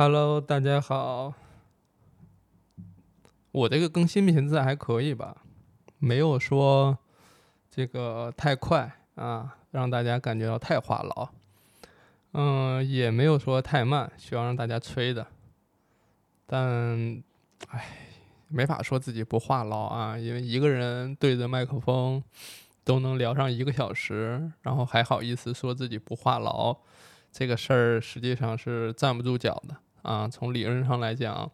Hello，大家好。我这个更新频次还可以吧？没有说这个太快啊，让大家感觉到太话痨。嗯，也没有说太慢，需要让大家催的。但，唉，没法说自己不话痨啊，因为一个人对着麦克风都能聊上一个小时，然后还好意思说自己不话痨，这个事儿实际上是站不住脚的啊。从理论上来讲，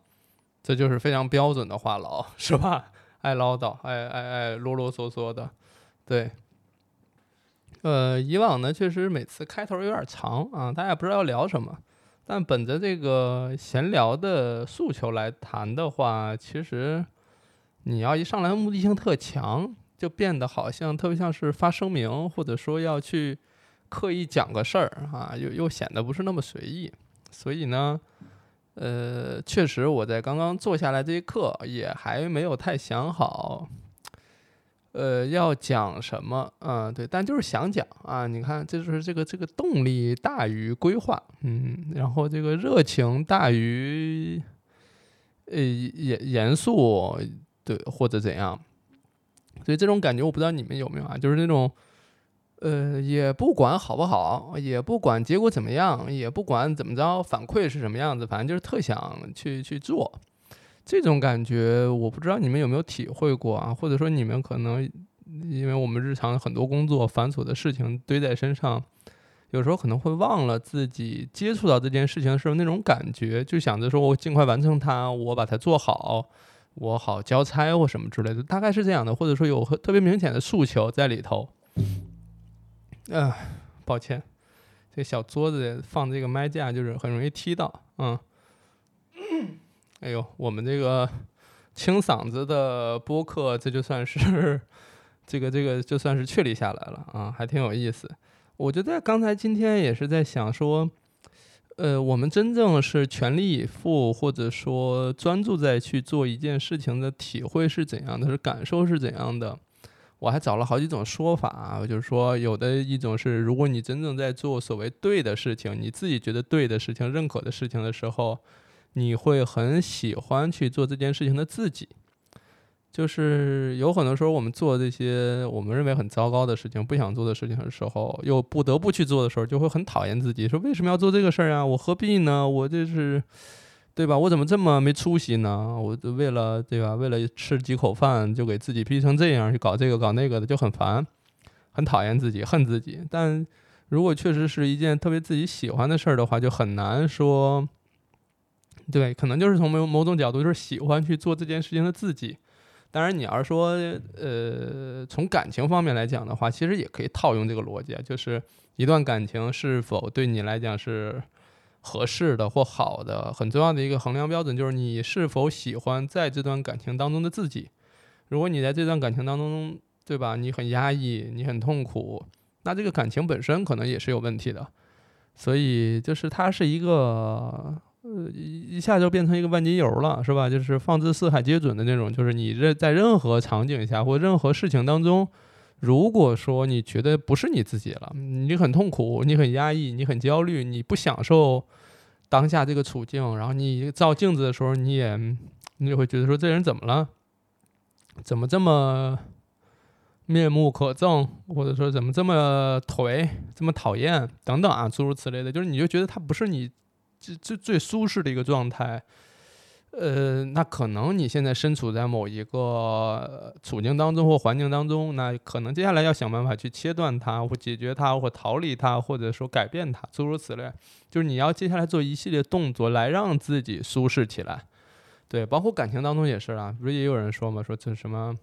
这就是非常标准的话痨，是吧？爱唠叨，爱爱爱啰啰嗦嗦的，对。呃，以往呢，确实每次开头有点长啊，大家也不知道要聊什么。但本着这个闲聊的诉求来谈的话，其实你要一上来目的性特强，就变得好像特别像是发声明，或者说要去刻意讲个事儿啊，又又显得不是那么随意。所以呢，呃，确实我在刚刚坐下来这一刻，也还没有太想好。呃，要讲什么？嗯，对，但就是想讲啊。你看，这就是这个这个动力大于规划，嗯，然后这个热情大于呃严严肃，对，或者怎样。所以这种感觉，我不知道你们有没有啊？就是那种，呃，也不管好不好，也不管结果怎么样，也不管怎么着，反馈是什么样子，反正就是特想去去做。这种感觉我不知道你们有没有体会过啊？或者说你们可能因为我们日常很多工作繁琐的事情堆在身上，有时候可能会忘了自己接触到这件事情的时候那种感觉，就想着说我尽快完成它，我把它做好，我好交差或什么之类的，大概是这样的。或者说有特别明显的诉求在里头。嗯，抱歉，这小桌子放这个麦架就是很容易踢到，嗯。哎呦，我们这个清嗓子的播客，这就算是这个这个就算是确立下来了啊，还挺有意思。我觉得刚才今天也是在想说，呃，我们真正是全力以赴，或者说专注在去做一件事情的体会是怎样的，是感受是怎样的。我还找了好几种说法啊，就是说有的一种是，如果你真正在做所谓对的事情，你自己觉得对的事情、认可的事情的时候。你会很喜欢去做这件事情的自己，就是有很多时候我们做这些我们认为很糟糕的事情、不想做的事情的时候，又不得不去做的时候，就会很讨厌自己，说为什么要做这个事儿啊？我何必呢？我这是，对吧？我怎么这么没出息呢？我就为了对吧？为了吃几口饭，就给自己逼成这样，去搞这个搞那个的，就很烦，很讨厌自己，恨自己。但如果确实是一件特别自己喜欢的事儿的话，就很难说。对，可能就是从某某种角度，就是喜欢去做这件事情的自己。当然，你要是说，呃，从感情方面来讲的话，其实也可以套用这个逻辑，就是一段感情是否对你来讲是合适的或好的，很重要的一个衡量标准，就是你是否喜欢在这段感情当中的自己。如果你在这段感情当中，对吧，你很压抑，你很痛苦，那这个感情本身可能也是有问题的。所以，就是它是一个。呃，一下就变成一个万金油了，是吧？就是放之四海皆准的那种。就是你任在任何场景下或任何事情当中，如果说你觉得不是你自己了，你很痛苦，你很压抑，你很焦虑，你不享受当下这个处境，然后你照镜子的时候，你也你也会觉得说这人怎么了？怎么这么面目可憎？或者说怎么这么颓，这么讨厌等等啊，诸如此类的，就是你就觉得他不是你。最最最舒适的一个状态，呃，那可能你现在身处在某一个处境当中或环境当中，那可能接下来要想办法去切断它，或解决它，或逃离它，或者说改变它，诸如此类。就是你要接下来做一系列动作来让自己舒适起来。对，包括感情当中也是啊，不是也有人说嘛，说这什么，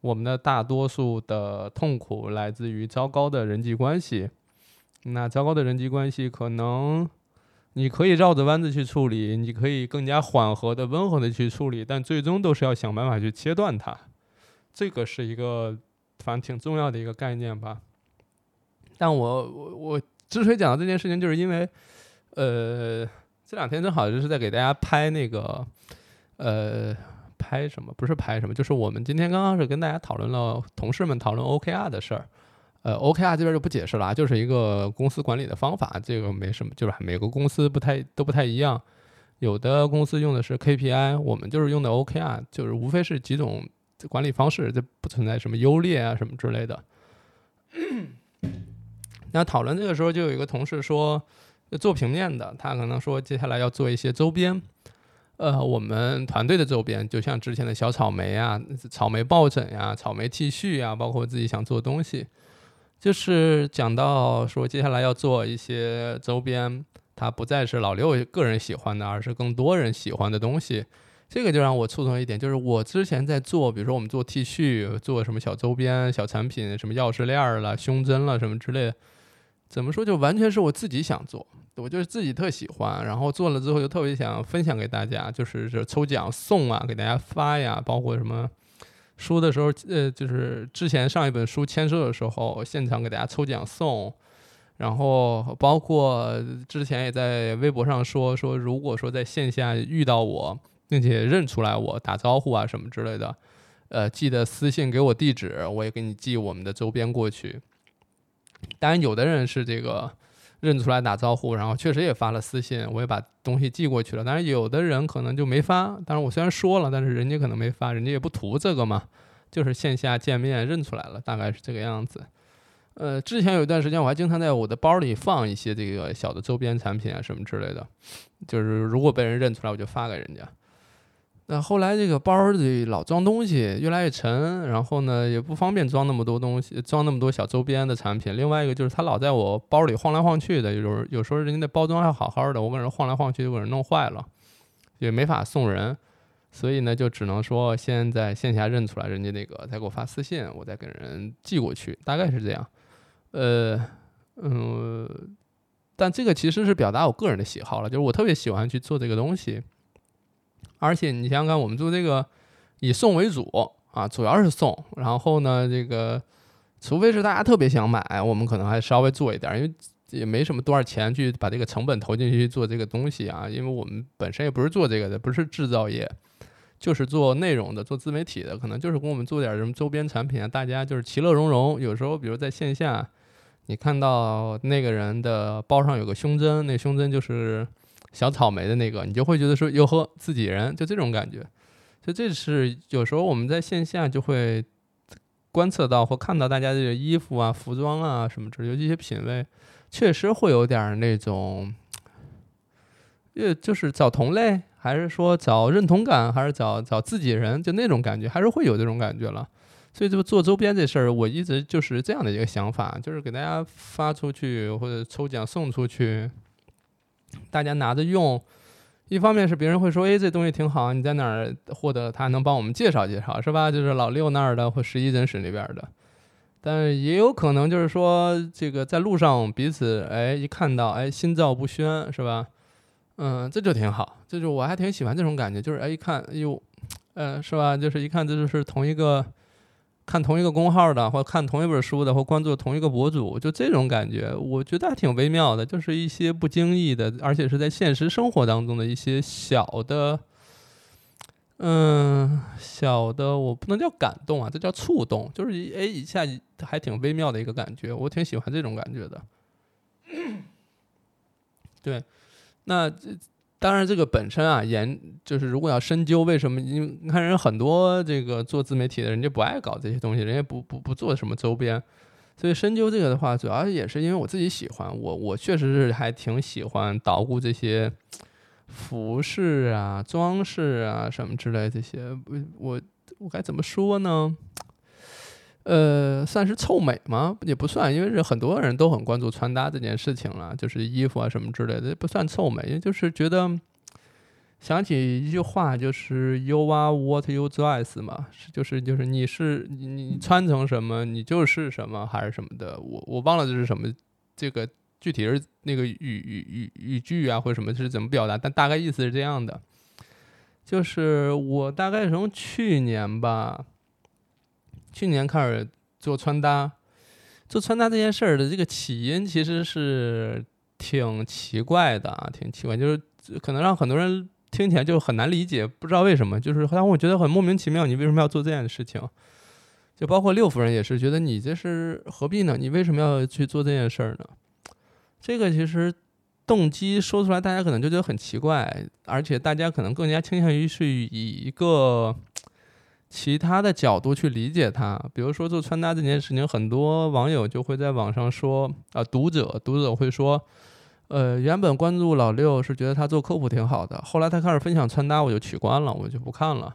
我们的大多数的痛苦来自于糟糕的人际关系。那糟糕的人际关系可能。你可以绕着弯子去处理，你可以更加缓和的、温和的去处理，但最终都是要想办法去切断它。这个是一个反正挺重要的一个概念吧。但我我我之所以讲到这件事情，就是因为，呃，这两天正好就是在给大家拍那个，呃，拍什么？不是拍什么，就是我们今天刚刚是跟大家讨论了，同事们讨论 OKR 的事儿。呃，OKR 这边就不解释了啊，就是一个公司管理的方法，这个没什么，就是每个公司不太都不太一样。有的公司用的是 KPI，我们就是用的 OKR，就是无非是几种管理方式，这不存在什么优劣啊什么之类的。那讨论这个时候，就有一个同事说，做平面的，他可能说接下来要做一些周边，呃，我们团队的周边，就像之前的小草莓啊、草莓抱枕呀、草莓 T 恤呀，包括自己想做东西，就是讲到说接下来要做一些周边。它不再是老六个人喜欢的，而是更多人喜欢的东西。这个就让我触动一点，就是我之前在做，比如说我们做 T 恤，做什么小周边、小产品，什么钥匙链儿了、胸针了什么之类的，怎么说就完全是我自己想做，我就是自己特喜欢，然后做了之后就特别想分享给大家，就是这抽奖送啊，给大家发呀，包括什么书的时候，呃，就是之前上一本书签售的时候，现场给大家抽奖送。然后包括之前也在微博上说说，如果说在线下遇到我，并且认出来我打招呼啊什么之类的，呃，记得私信给我地址，我也给你寄我们的周边过去。当然，有的人是这个认出来打招呼，然后确实也发了私信，我也把东西寄过去了。但是有的人可能就没发。当然，我虽然说了，但是人家可能没发，人家也不图这个嘛，就是线下见面认出来了，大概是这个样子。呃，之前有一段时间，我还经常在我的包里放一些这个小的周边产品啊，什么之类的。就是如果被人认出来，我就发给人家。那后来这个包里老装东西，越来越沉，然后呢也不方便装那么多东西，装那么多小周边的产品。另外一个就是它老在我包里晃来晃去的，有有时候人家那包装还好好的，我给人晃来晃去就给人弄坏了，也没法送人。所以呢，就只能说先在线下认出来人家那个，再给我发私信，我再给人寄过去，大概是这样。呃，嗯，但这个其实是表达我个人的喜好了，就是我特别喜欢去做这个东西，而且你想想看，我们做这个以送为主啊，主要是送，然后呢，这个除非是大家特别想买，我们可能还稍微做一点，因为也没什么多少钱去把这个成本投进去做这个东西啊，因为我们本身也不是做这个的，不是制造业。就是做内容的，做自媒体的，可能就是给我们做点什么周边产品啊，大家就是其乐融融。有时候，比如在线下，你看到那个人的包上有个胸针，那胸针就是小草莓的那个，你就会觉得说哟呵，自己人，就这种感觉。就这是有时候我们在线下就会观测到或看到大家这个衣服啊、服装啊什么之类，尤其一些品味，确实会有点那种，呃，就是找同类。还是说找认同感，还是找找自己人，就那种感觉，还是会有这种感觉了。所以就做周边这事儿，我一直就是这样的一个想法，就是给大家发出去或者抽奖送出去，大家拿着用。一方面是别人会说，哎，这东西挺好，你在哪儿获得？他能帮我们介绍介绍，是吧？就是老六那儿的或十一诊室那边的。但也有可能就是说，这个在路上彼此，哎，一看到，哎，心照不宣，是吧？嗯，这就挺好，这就我还挺喜欢这种感觉，就是哎一看，哎呦，呃，是吧？就是一看这就是同一个看同一个公号的，或看同一本书的，或关注同一个博主，就这种感觉，我觉得还挺微妙的，就是一些不经意的，而且是在现实生活当中的一些小的，嗯，小的，我不能叫感动啊，这叫触动，就是哎一下还挺微妙的一个感觉，我挺喜欢这种感觉的，对。那当然，这个本身啊，研就是如果要深究为什么，因为你看人很多这个做自媒体的人家不爱搞这些东西，人家不不不做什么周边，所以深究这个的话，主要也是因为我自己喜欢，我我确实是还挺喜欢捣鼓这些服饰啊、装饰啊什么之类这些，我我我该怎么说呢？呃，算是臭美吗？也不算，因为是很多人都很关注穿搭这件事情了，就是衣服啊什么之类的，不算臭美，也就是觉得想起一句话，就是 “You are what you dress” 嘛，就是就是你是你你穿成什么，你就是什么还是什么的，我我忘了这是什么，这个具体是那个语语语语句啊或者什么是怎么表达，但大概意思是这样的，就是我大概从去年吧。去年开始做穿搭，做穿搭这件事儿的这个起因其实是挺奇怪的啊，挺奇怪，就是可能让很多人听起来就很难理解，不知道为什么，就是让我觉得很莫名其妙，你为什么要做这样的事情？就包括六夫人也是觉得你这是何必呢？你为什么要去做这件事儿呢？这个其实。动机说出来，大家可能就觉得很奇怪，而且大家可能更加倾向于是以一个其他的角度去理解它。比如说做穿搭这件事情，很多网友就会在网上说啊，读者读者会说，呃，原本关注老六是觉得他做科普挺好的，后来他开始分享穿搭，我就取关了，我就不看了，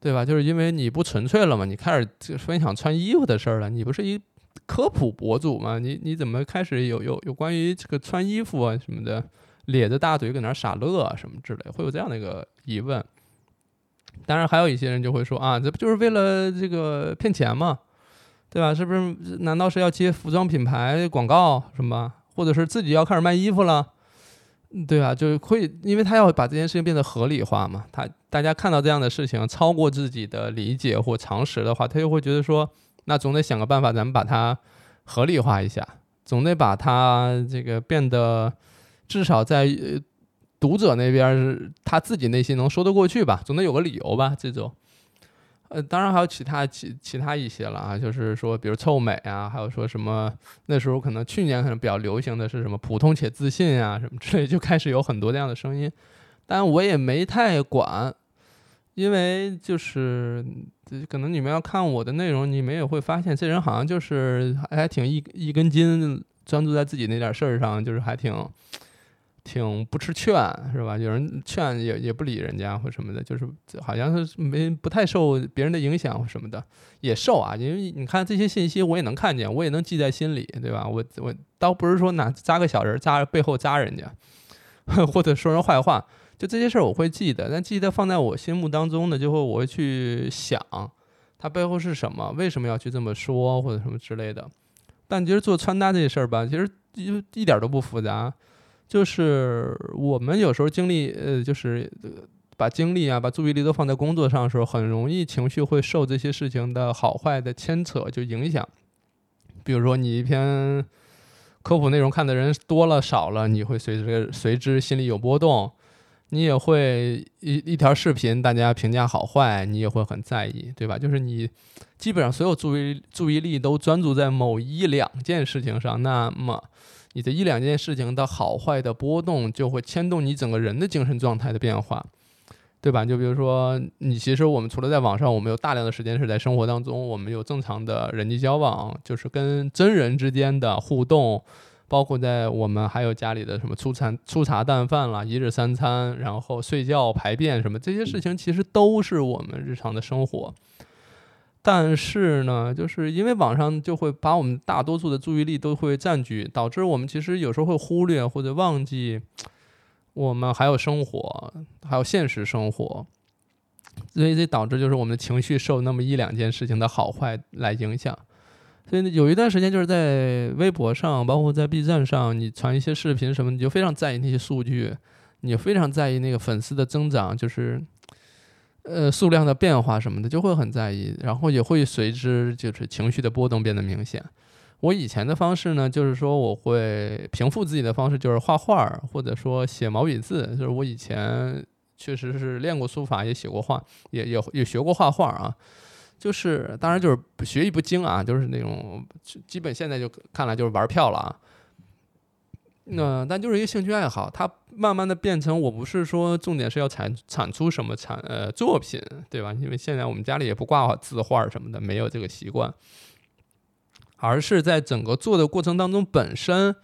对吧？就是因为你不纯粹了嘛，你开始分享穿衣服的事儿了，你不是一。科普博主嘛，你你怎么开始有有有关于这个穿衣服啊什么的，咧着大嘴搁那傻乐啊什么之类，会有这样的一个疑问。当然还有一些人就会说啊，这不就是为了这个骗钱吗？对吧？是不是？难道是要接服装品牌广告什么？或者是自己要开始卖衣服了？对吧？就会因为他要把这件事情变得合理化嘛。他大家看到这样的事情超过自己的理解或常识的话，他就会觉得说。那总得想个办法，咱们把它合理化一下，总得把它这个变得至少在读者那边是他自己内心能说得过去吧，总得有个理由吧。这种，呃，当然还有其他其其他一些了啊，就是说，比如臭美啊，还有说什么那时候可能去年可能比较流行的是什么普通且自信啊，什么之类，就开始有很多这样的声音，但我也没太管。因为就是，可能你们要看我的内容，你们也会发现，这人好像就是还挺一一根筋，专注在自己那点事儿上，就是还挺挺不吃劝，是吧？有人劝也也不理人家或什么的，就是好像是没不太受别人的影响或什么的，也受啊。因为你看这些信息，我也能看见，我也能记在心里，对吧？我我倒不是说拿扎个小人扎背后扎人家，或者说人坏话。就这些事儿我会记得，但记得放在我心目当中呢，就会我会去想，它背后是什么，为什么要去这么说或者什么之类的。但其实做穿搭这事儿吧，其实一一点都不复杂，就是我们有时候精力呃，就是把精力啊，把注意力都放在工作上的时候，很容易情绪会受这些事情的好坏的牵扯就影响。比如说你一篇科普内容看的人多了少了，你会随之随之心里有波动。你也会一一条视频，大家评价好坏，你也会很在意，对吧？就是你基本上所有注意注意力都专注在某一两件事情上，那么你的一两件事情的好坏的波动就会牵动你整个人的精神状态的变化，对吧？就比如说，你其实我们除了在网上，我们有大量的时间是在生活当中，我们有正常的人际交往，就是跟真人之间的互动。包括在我们还有家里的什么粗餐粗茶淡饭啦，一日三餐，然后睡觉排便什么这些事情，其实都是我们日常的生活。但是呢，就是因为网上就会把我们大多数的注意力都会占据，导致我们其实有时候会忽略或者忘记我们还有生活，还有现实生活。所以这导致就是我们的情绪受那么一两件事情的好坏来影响。所以有一段时间，就是在微博上，包括在 B 站上，你传一些视频什么，你就非常在意那些数据，你非常在意那个粉丝的增长，就是呃数量的变化什么的，就会很在意，然后也会随之就是情绪的波动变得明显。我以前的方式呢，就是说我会平复自己的方式，就是画画或者说写毛笔字，就是我以前确实是练过书法，也写过画，也也也学过画画啊。就是，当然就是学艺不精啊，就是那种基本现在就看来就是玩票了啊。那但就是一个兴趣爱好，它慢慢的变成我不是说重点是要产产出什么产呃作品，对吧？因为现在我们家里也不挂字画什么的，没有这个习惯，而是在整个做的过程当中，本身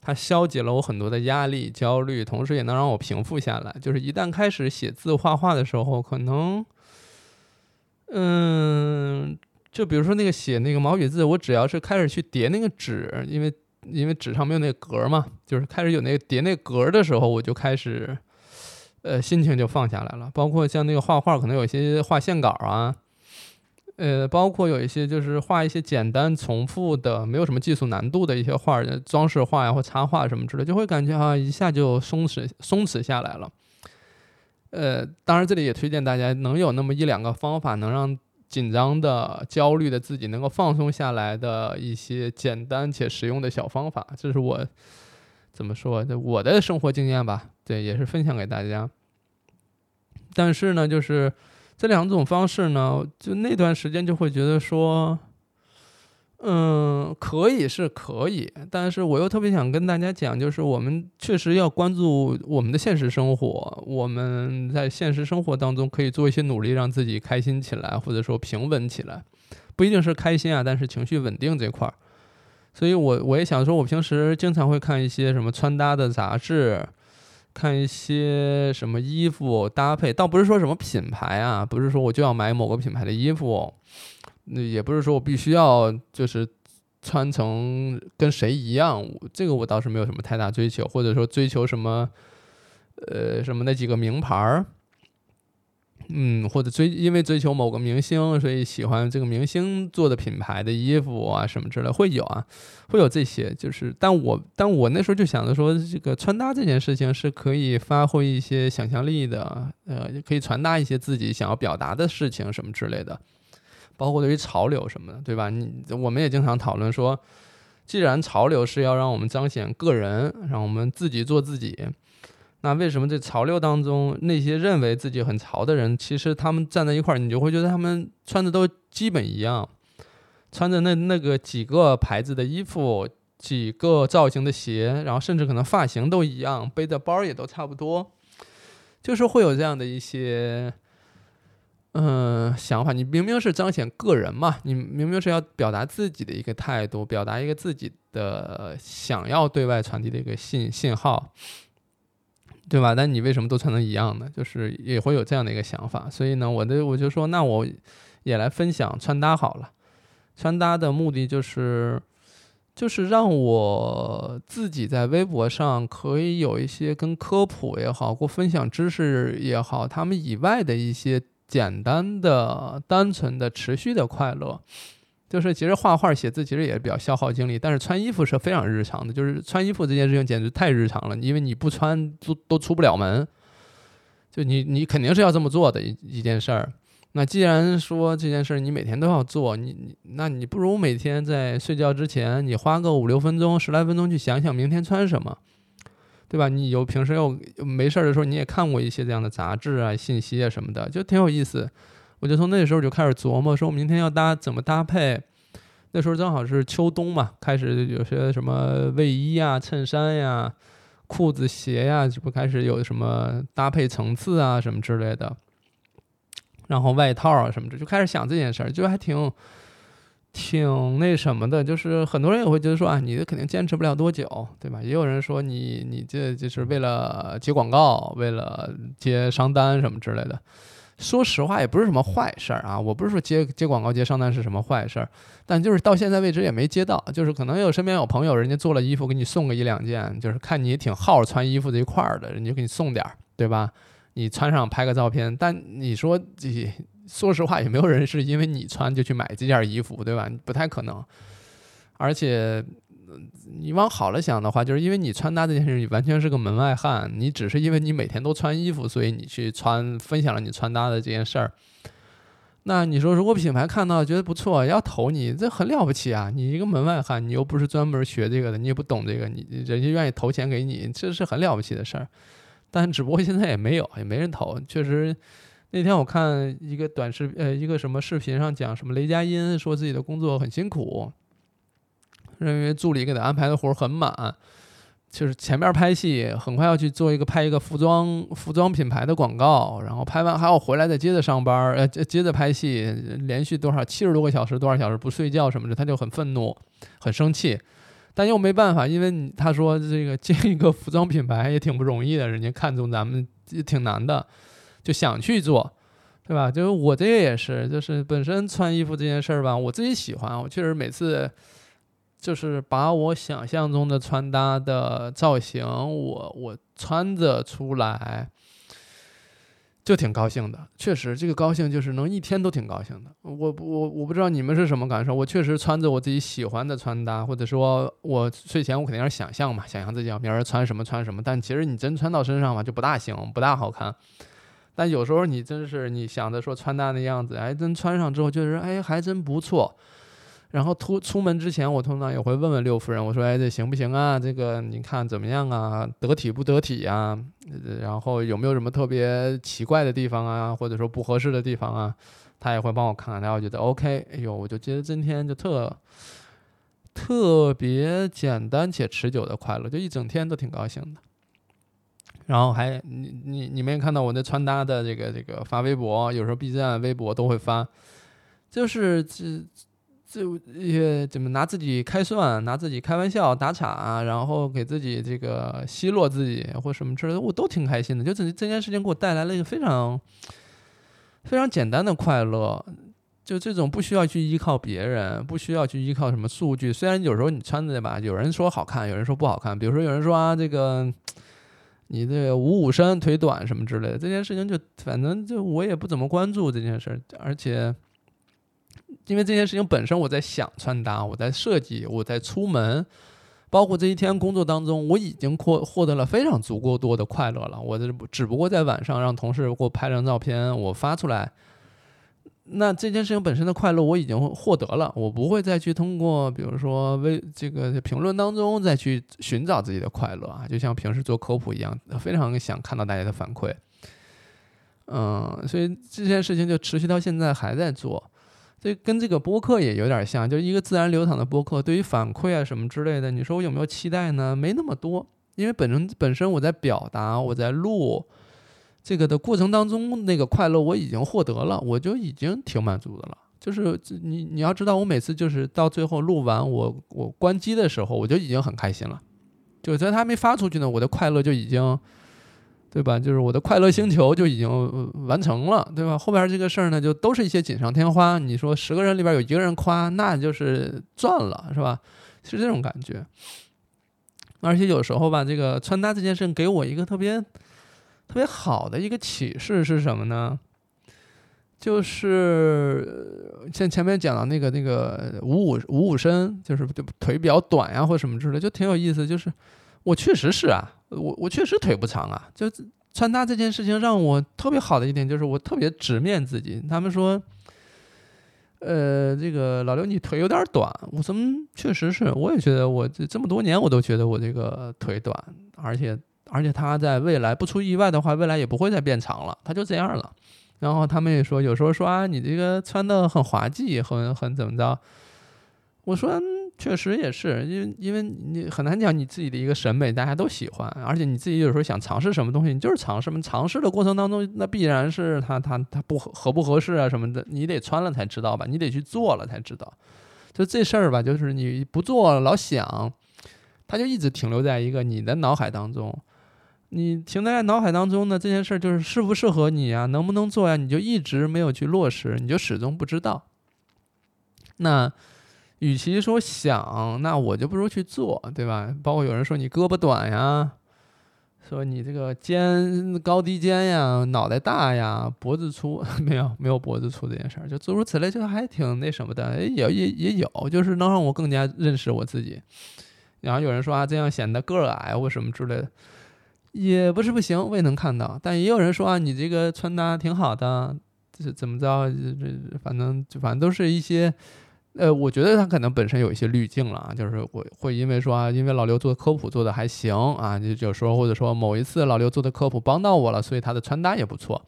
它消解了我很多的压力、焦虑，同时也能让我平复下来。就是一旦开始写字画画的时候，可能。嗯，就比如说那个写那个毛笔字，我只要是开始去叠那个纸，因为因为纸上没有那个格嘛，就是开始有那个叠那个格的时候，我就开始，呃，心情就放下来了。包括像那个画画，可能有一些画线稿啊，呃，包括有一些就是画一些简单重复的、没有什么技术难度的一些画，装饰画呀或插画什么之类，就会感觉啊一下就松弛松弛下来了。呃，当然，这里也推荐大家能有那么一两个方法，能让紧张的、焦虑的自己能够放松下来的一些简单且实用的小方法。这是我怎么说？我的生活经验吧，对，也是分享给大家。但是呢，就是这两种方式呢，就那段时间就会觉得说，嗯，可以是可以，但是我又特别想跟大家讲，就是我们确实要关注我们的现实生活，我们在现实生活当中可以做一些努力，让自己开心起来，或者说平稳起来，不一定是开心啊，但是情绪稳定这块儿。所以我我也想说，我平时经常会看一些什么穿搭的杂志，看一些什么衣服搭配，倒不是说什么品牌啊，不是说我就要买某个品牌的衣服。那也不是说我必须要就是穿成跟谁一样，这个我倒是没有什么太大追求，或者说追求什么，呃，什么那几个名牌儿，嗯，或者追因为追求某个明星，所以喜欢这个明星做的品牌的衣服啊什么之类会有啊，会有这些，就是但我但我那时候就想着说，这个穿搭这件事情是可以发挥一些想象力的，呃，可以传达一些自己想要表达的事情什么之类的。包括对于潮流什么的，对吧？你我们也经常讨论说，既然潮流是要让我们彰显个人，让我们自己做自己，那为什么这潮流当中那些认为自己很潮的人，其实他们站在一块儿，你就会觉得他们穿的都基本一样，穿着那那个几个牌子的衣服，几个造型的鞋，然后甚至可能发型都一样，背的包也都差不多，就是会有这样的一些。嗯，想法，你明明是彰显个人嘛，你明明是要表达自己的一个态度，表达一个自己的想要对外传递的一个信信号，对吧？但你为什么都穿成一样呢？就是也会有这样的一个想法。所以呢，我的我就说，那我也来分享穿搭好了。穿搭的目的就是，就是让我自己在微博上可以有一些跟科普也好，或分享知识也好，他们以外的一些。简单的、单纯的、持续的快乐，就是其实画画、写字其实也比较消耗精力，但是穿衣服是非常日常的，就是穿衣服这件事情简直太日常了，因为你不穿都都出不了门，就你你肯定是要这么做的一一件事儿。那既然说这件事儿你每天都要做，你你那你不如每天在睡觉之前，你花个五六分钟、十来分钟去想想明天穿什么。对吧？你有平时又没事儿的时候，你也看过一些这样的杂志啊、信息啊什么的，就挺有意思。我就从那时候就开始琢磨，说明天要搭怎么搭配。那时候正好是秋冬嘛，开始有些什么卫衣啊、衬衫呀、裤子、鞋呀，这不开始有什么搭配层次啊什么之类的。然后外套啊什么的，就开始想这件事儿，就还挺。挺那什么的，就是很多人也会觉得说啊，你这肯定坚持不了多久，对吧？也有人说你你这就是为了接广告，为了接商单什么之类的。说实话，也不是什么坏事儿啊。我不是说接接广告、接商单是什么坏事儿，但就是到现在为止也没接到。就是可能有身边有朋友，人家做了衣服给你送个一两件，就是看你挺好穿衣服这一块儿的，人家就给你送点儿，对吧？你穿上拍个照片，但你说这。说实话，也没有人是因为你穿就去买这件衣服，对吧？不太可能。而且，你往好了想的话，就是因为你穿搭这件事，你完全是个门外汉。你只是因为你每天都穿衣服，所以你去穿，分享了你穿搭的这件事儿。那你说，如果品牌看到觉得不错，要投你，这很了不起啊！你一个门外汉，你又不是专门学这个的，你也不懂这个，你人家愿意投钱给你，这是很了不起的事儿。但只不过现在也没有，也没人投，确实。那天我看一个短视，呃，一个什么视频上讲什么雷佳音说自己的工作很辛苦，认为助理给他安排的活很满，就是前面拍戏，很快要去做一个拍一个服装服装品牌的广告，然后拍完还要回来再接着上班，呃，接着拍戏，连续多少七十多个小时，多少小时不睡觉什么的，他就很愤怒，很生气，但又没办法，因为他说这个接一个服装品牌也挺不容易的，人家看中咱们也挺难的。就想去做，对吧？就是我这个也是，就是本身穿衣服这件事儿吧，我自己喜欢，我确实每次就是把我想象中的穿搭的造型，我我穿着出来就挺高兴的。确实，这个高兴就是能一天都挺高兴的。我我我不知道你们是什么感受，我确实穿着我自己喜欢的穿搭，或者说我睡前我肯定是想象嘛，想象自己明儿穿什么穿什么，但其实你真穿到身上吧，就不大行，不大好看。但有时候你真是你想着说穿搭的样子，哎，真穿上之后就是哎还真不错。然后出出门之前，我通常也会问问六夫人，我说哎这行不行啊？这个你看怎么样啊？得体不得体呀？然后有没有什么特别奇怪的地方啊？或者说不合适的地方啊？他也会帮我看看，他要觉得 OK，哎呦，我就觉得今天就特特别简单且持久的快乐，就一整天都挺高兴的。然后还你你你们也看到我那穿搭的这个这个发微博，有时候 B 站、微博都会发，就是这这也怎么拿自己开涮，拿自己开玩笑打岔，然后给自己这个奚落自己或什么之类的，我都挺开心的。就这这件事情给我带来了一个非常非常简单的快乐，就这种不需要去依靠别人，不需要去依靠什么数据。虽然有时候你穿的吧，有人说好看，有人说不好看。比如说有人说啊，这个。你这个五五身腿短什么之类的，这件事情就反正就我也不怎么关注这件事儿，而且因为这件事情本身我在想穿搭，我在设计，我在出门，包括这一天工作当中，我已经获获得了非常足够多的快乐了。我这只不过在晚上让同事给我拍张照片，我发出来。那这件事情本身的快乐我已经获得了，我不会再去通过，比如说微这个评论当中再去寻找自己的快乐啊，就像平时做科普一样，非常想看到大家的反馈。嗯，所以这件事情就持续到现在还在做，这跟这个播客也有点像，就是一个自然流淌的播客。对于反馈啊什么之类的，你说我有没有期待呢？没那么多，因为本身本身我在表达，我在录。这个的过程当中，那个快乐我已经获得了，我就已经挺满足的了。就是你你要知道，我每次就是到最后录完，我我关机的时候，我就已经很开心了。就在他没发出去呢，我的快乐就已经，对吧？就是我的快乐星球就已经完成了，对吧？后边这个事儿呢，就都是一些锦上添花。你说十个人里边有一个人夸，那就是赚了，是吧？是这种感觉。而且有时候吧，这个穿搭这件事给我一个特别。特别好的一个启示是什么呢？就是像前面讲的那个那个五五五五身，就是就腿比较短呀，或什么之类，就挺有意思。就是我确实是啊，我我确实腿不长啊。就穿搭这件事情让我特别好的一点，就是我特别直面自己。他们说，呃，这个老刘你腿有点短，我怎么确实是，我也觉得我这这么多年我都觉得我这个腿短，而且。而且它在未来不出意外的话，未来也不会再变长了，它就这样了。然后他们也说，有时候说啊，你这个穿的很滑稽，很很怎么着？我说确实也是，因为因为你很难讲你自己的一个审美，大家都喜欢。而且你自己有时候想尝试什么东西，你就是尝试嘛。尝试的过程当中，那必然是它它它不合合不合适啊什么的，你得穿了才知道吧，你得去做了才知道。就这事儿吧，就是你不做老想，它就一直停留在一个你的脑海当中。你停在脑海当中呢？这件事儿就是适不适合你呀？能不能做呀？你就一直没有去落实，你就始终不知道。那与其说想，那我就不如去做，对吧？包括有人说你胳膊短呀，说你这个肩高低肩呀，脑袋大呀，脖子粗，没有没有脖子粗这件事儿，就诸如此类，就还挺那什么的。也也也有，就是能让我更加认识我自己。然后有人说啊，这样显得个儿矮或什么之类的。也不是不行，我也能看到，但也有人说啊，你这个穿搭挺好的，这怎么着？这反正就反正都是一些，呃，我觉得他可能本身有一些滤镜了啊，就是会会因为说啊，因为老刘做科普做的还行啊，就有时候或者说某一次老刘做的科普帮到我了，所以他的穿搭也不错。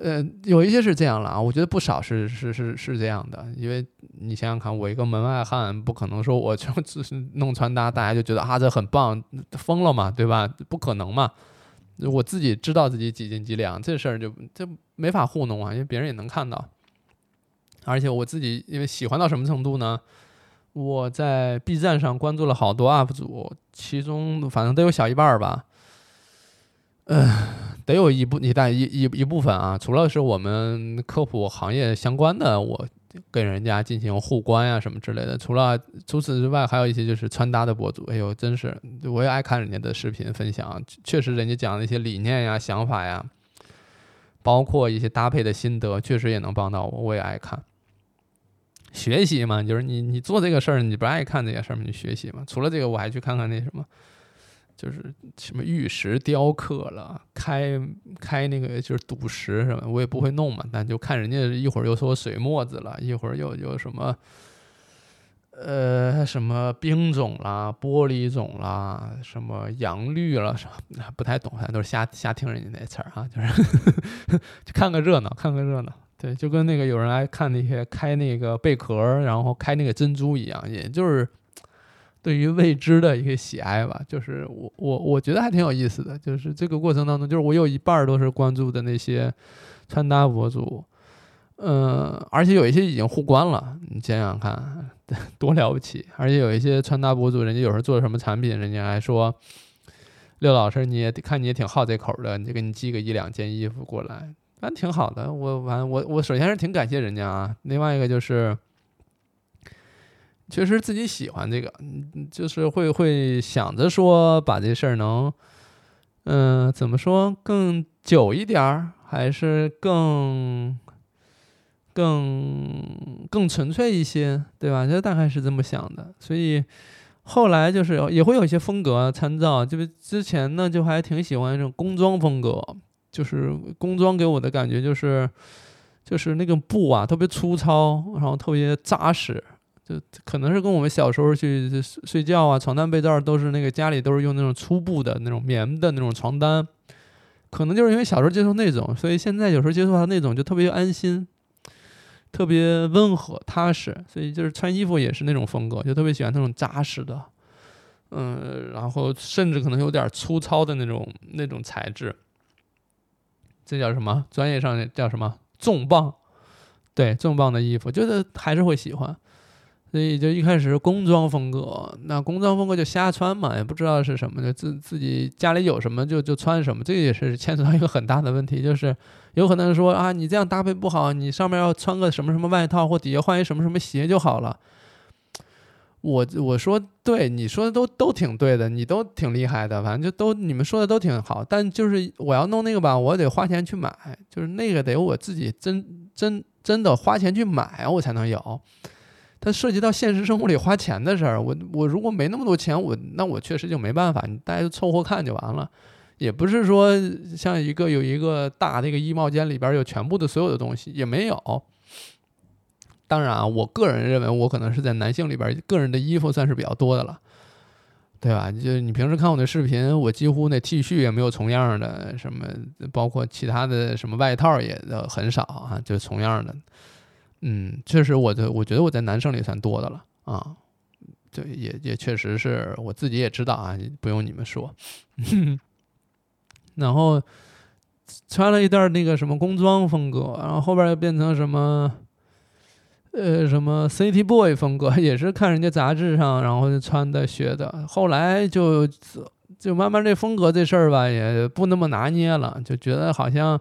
呃，有一些是这样了啊，我觉得不少是是是是这样的，因为你想想看，我一个门外汉，不可能说我就只是弄穿搭，大家就觉得啊这很棒，疯了嘛，对吧？不可能嘛，我自己知道自己几斤几两，这事儿就这没法糊弄啊，因为别人也能看到，而且我自己因为喜欢到什么程度呢？我在 B 站上关注了好多 UP 主，其中反正都有小一半吧，嗯。得有一部，你带一一一部分啊，除了是我们科普行业相关的，我跟人家进行互关啊什么之类的。除了除此之外，还有一些就是穿搭的博主，哎呦，真是我也爱看人家的视频分享，确实人家讲的一些理念呀、想法呀，包括一些搭配的心得，确实也能帮到我，我也爱看。学习嘛，就是你你做这个事儿，你不爱看这些事儿？你学习嘛。除了这个，我还去看看那什么。就是什么玉石雕刻了，开开那个就是赌石什么，我也不会弄嘛，但就看人家一会儿又说水墨子了，一会儿又又什么，呃，什么冰种啦，玻璃种啦，什么阳绿了，什么不太懂，反正都是瞎瞎听人家那词儿啊，就是 就看个热闹，看个热闹，对，就跟那个有人爱看那些开那个贝壳，然后开那个珍珠一样，也就是对于未知的一个喜爱吧。就是我我我觉得还挺有意思的，就是这个过程当中，就是我有一半都是关注的那些穿搭博主，嗯，而且有一些已经互关了，你想想看，多了不起！而且有一些穿搭博主，人家有时候做什么产品，人家还说。六老师，你也看你也挺好这口的，你就给你寄个一两件衣服过来，反正挺好的。我完我我首先是挺感谢人家啊，另外一个就是确实自己喜欢这个，就是会会想着说把这事儿能，嗯，怎么说更久一点儿，还是更更更纯粹一些，对吧？就大概是这么想的，所以。后来就是也会有一些风格参照，就是之前呢就还挺喜欢这种工装风格，就是工装给我的感觉就是，就是那个布啊特别粗糙，然后特别扎实，就可能是跟我们小时候去睡觉啊，床单被罩都是那个家里都是用那种粗布的那种棉的那种床单，可能就是因为小时候接触那种，所以现在有时候接触到那种就特别安心。特别温和踏实，所以就是穿衣服也是那种风格，就特别喜欢那种扎实的，嗯，然后甚至可能有点粗糙的那种那种材质，这叫什么？专业上叫什么？重磅，对，重磅的衣服，就是还是会喜欢。所以就一开始工装风格，那工装风格就瞎穿嘛，也不知道是什么，就自自己家里有什么就就穿什么，这也是牵扯到一个很大的问题，就是有可能说啊，你这样搭配不好，你上面要穿个什么什么外套，或底下换一什么什么鞋就好了。我我说对，你说的都都挺对的，你都挺厉害的，反正就都你们说的都挺好，但就是我要弄那个吧，我得花钱去买，就是那个得我自己真真真的花钱去买，我才能有。它涉及到现实生活里花钱的事儿，我我如果没那么多钱，我那我确实就没办法，你大家凑合看就完了，也不是说像一个有一个大那个衣帽间里边有全部的所有的东西，也没有。当然啊，我个人认为我可能是在男性里边个人的衣服算是比较多的了，对吧？就你平时看我的视频，我几乎那 T 恤也没有重样的，什么包括其他的什么外套也很少啊，就重样的。嗯，确实，我的我觉得我在男生里算多的了啊，这也也确实是我自己也知道啊，不用你们说。然后穿了一段那个什么工装风格，然后后边又变成什么呃什么 City Boy 风格，也是看人家杂志上然后就穿的学的。后来就就慢慢这风格这事儿吧，也不那么拿捏了，就觉得好像。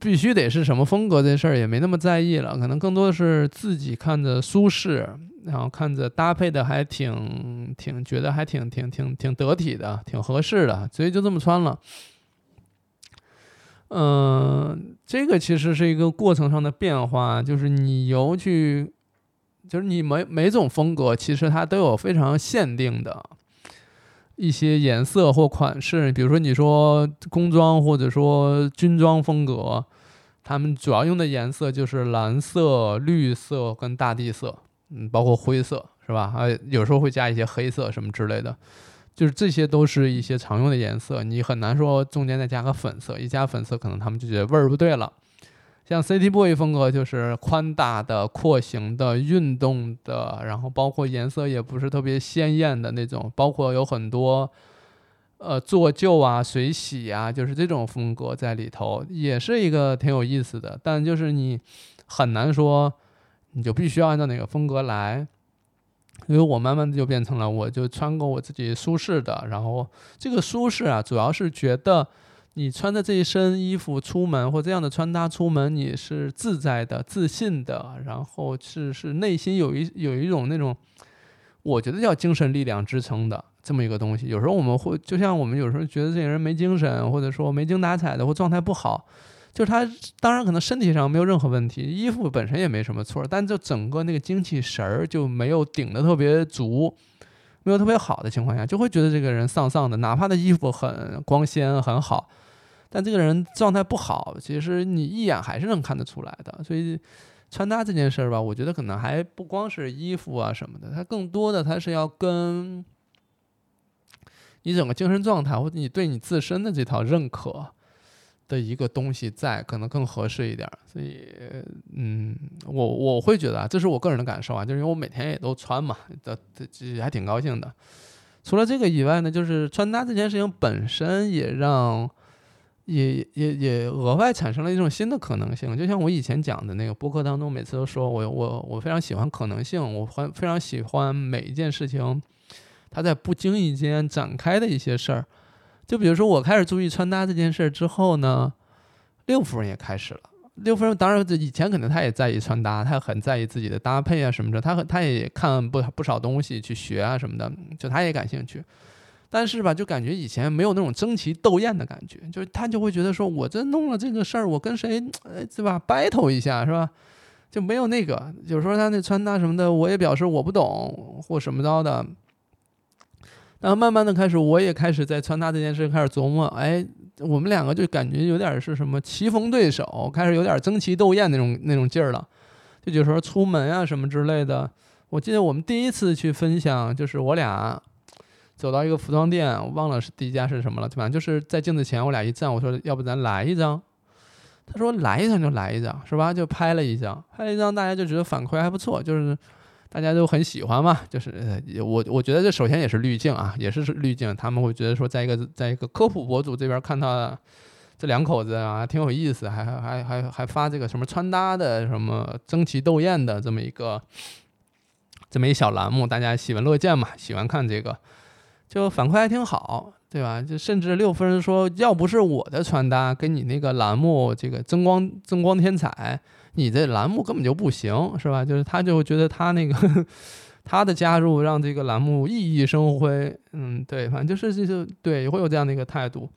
必须得是什么风格这事儿也没那么在意了，可能更多的是自己看着舒适，然后看着搭配的还挺挺觉得还挺挺挺挺得体的，挺合适的，所以就这么穿了。嗯，这个其实是一个过程上的变化，就是你由去，就是你每每种风格其实它都有非常限定的。一些颜色或款式，比如说你说工装或者说军装风格，他们主要用的颜色就是蓝色、绿色跟大地色，嗯，包括灰色，是吧？还有时候会加一些黑色什么之类的，就是这些都是一些常用的颜色，你很难说中间再加个粉色，一加粉色可能他们就觉得味儿不对了。像 City Boy 风格就是宽大的、廓形的、运动的，然后包括颜色也不是特别鲜艳的那种，包括有很多呃做旧啊、水洗啊，就是这种风格在里头，也是一个挺有意思的。但就是你很难说，你就必须要按照哪个风格来，因为我慢慢的就变成了，我就穿过我自己舒适的，然后这个舒适啊，主要是觉得。你穿的这一身衣服出门，或这样的穿搭出门，你是自在的、自信的，然后是是内心有一有一种那种，我觉得叫精神力量支撑的这么一个东西。有时候我们会就像我们有时候觉得这个人没精神，或者说没精打采的，或状态不好，就是他当然可能身体上没有任何问题，衣服本身也没什么错，但就整个那个精气神儿就没有顶的特别足。没有特别好的情况下，就会觉得这个人丧丧的，哪怕他衣服很光鲜很好。但这个人状态不好，其实你一眼还是能看得出来的。所以穿搭这件事儿吧，我觉得可能还不光是衣服啊什么的，它更多的它是要跟你整个精神状态或者你对你自身的这套认可，的一个东西在，可能更合适一点。所以，嗯，我我会觉得啊，这是我个人的感受啊，就是因为我每天也都穿嘛，的这还挺高兴的。除了这个以外呢，就是穿搭这件事情本身也让。也也也额外产生了一种新的可能性，就像我以前讲的那个播客当中，每次都说我我我非常喜欢可能性，我非非常喜欢每一件事情，它在不经意间展开的一些事儿。就比如说我开始注意穿搭这件事儿之后呢，六夫人也开始了。六夫人当然以前可能她也在意穿搭，她很在意自己的搭配啊什么的，她和她也看不不少东西去学啊什么的，就她也感兴趣。但是吧，就感觉以前没有那种争奇斗艳的感觉，就是他就会觉得说，我这弄了这个事儿，我跟谁，哎，对吧，battle 一下是吧？就没有那个，有时候他那穿搭什么的，我也表示我不懂或什么着的。然后慢慢的开始，我也开始在穿搭这件事开始琢磨，哎，我们两个就感觉有点是什么棋逢对手，开始有点争奇斗艳那种那种劲儿了。就有时候出门啊什么之类的，我记得我们第一次去分享，就是我俩。走到一个服装店，我忘了是第一家是什么了，反正就是在镜子前，我俩一站，我说要不咱来一张，他说来一张就来一张，是吧？就拍了一张，拍了一张，大家就觉得反馈还不错，就是大家都很喜欢嘛。就是我我觉得这首先也是滤镜啊，也是滤镜，他们会觉得说，在一个在一个科普博主这边看到这两口子啊，挺有意思，还还还还发这个什么穿搭的什么争奇斗艳的这么一个这么一小栏目，大家喜闻乐见嘛，喜欢看这个。就反馈还挺好，对吧？就甚至六夫人说，要不是我的穿搭跟你那个栏目这个增光增光添彩，你这栏目根本就不行，是吧？就是他就觉得他那个 他的加入让这个栏目熠熠生辉，嗯，对，反正就是就是对，会有这样的一个态度。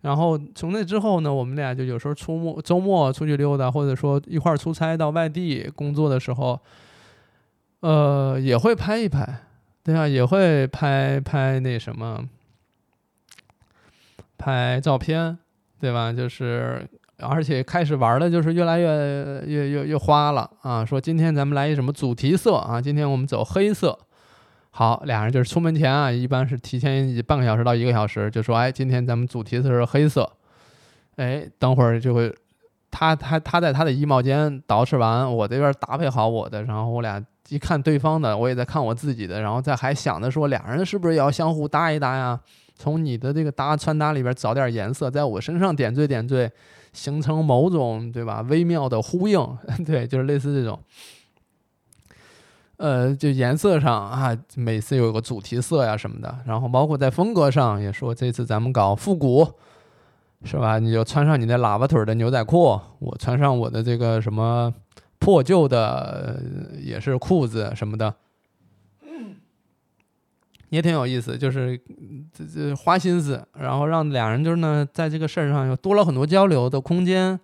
然后从那之后呢，我们俩就有时候出没周末出去溜达，或者说一块儿出差到外地工作的时候，呃，也会拍一拍。对啊，也会拍拍那什么，拍照片，对吧？就是，而且开始玩的，就是越来越越越越花了啊！说今天咱们来一什么主题色啊？今天我们走黑色。好，俩人就是出门前啊，一般是提前半个小时到一个小时，就说，哎，今天咱们主题色是黑色。哎，等会儿就会，他他他在他的衣帽间捯饬完，我这边搭配好我的，然后我俩。一看对方的，我也在看我自己的，然后再还想着说，俩人是不是也要相互搭一搭呀？从你的这个搭穿搭里边找点颜色，在我身上点缀点缀，形成某种对吧微妙的呼应？对，就是类似这种。呃，就颜色上啊，每次有个主题色呀什么的，然后包括在风格上也说，这次咱们搞复古，是吧？你就穿上你那喇叭腿的牛仔裤，我穿上我的这个什么。破旧的也是裤子什么的，也挺有意思，就是这这花心思，然后让两人就是呢，在这个事儿上又多了很多交流的空间。